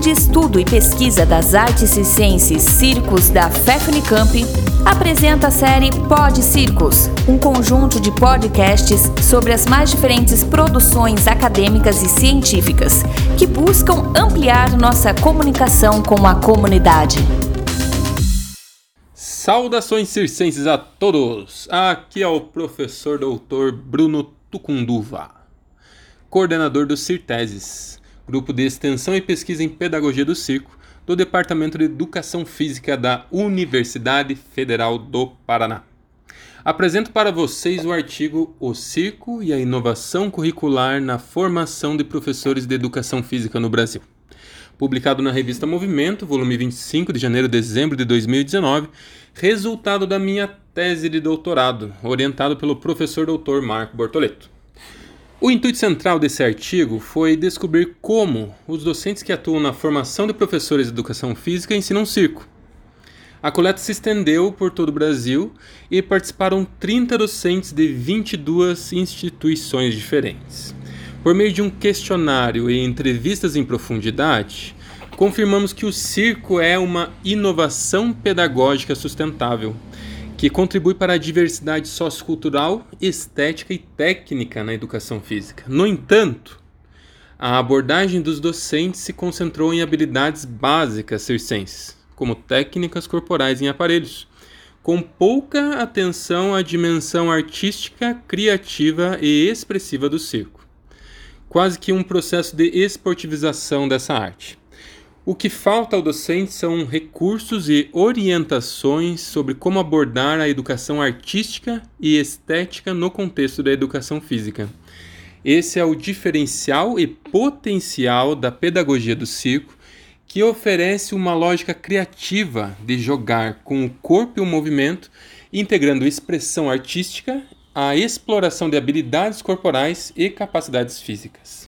De Estudo e Pesquisa das Artes e Ciências Circos da FEFNICAMP apresenta a série Pod Circos, um conjunto de podcasts sobre as mais diferentes produções acadêmicas e científicas que buscam ampliar nossa comunicação com a comunidade. Saudações circenses a todos! Aqui é o professor doutor Bruno Tucunduva, coordenador do CIRTESES, Grupo de Extensão e Pesquisa em Pedagogia do Circo, do Departamento de Educação Física da Universidade Federal do Paraná. Apresento para vocês o artigo O Circo e a Inovação Curricular na Formação de Professores de Educação Física no Brasil. Publicado na revista Movimento, volume 25 de janeiro a dezembro de 2019, resultado da minha tese de doutorado, orientado pelo professor doutor Marco Bortoleto. O intuito central desse artigo foi descobrir como os docentes que atuam na formação de professores de educação física ensinam circo. A coleta se estendeu por todo o Brasil e participaram 30 docentes de 22 instituições diferentes. Por meio de um questionário e entrevistas em profundidade, confirmamos que o circo é uma inovação pedagógica sustentável que contribui para a diversidade sociocultural, estética e técnica na educação física. No entanto, a abordagem dos docentes se concentrou em habilidades básicas circenses, como técnicas corporais em aparelhos, com pouca atenção à dimensão artística, criativa e expressiva do circo. Quase que um processo de esportivização dessa arte. O que falta ao docente são recursos e orientações sobre como abordar a educação artística e estética no contexto da educação física. Esse é o diferencial e potencial da pedagogia do circo, que oferece uma lógica criativa de jogar com o corpo e o movimento, integrando expressão artística, a exploração de habilidades corporais e capacidades físicas.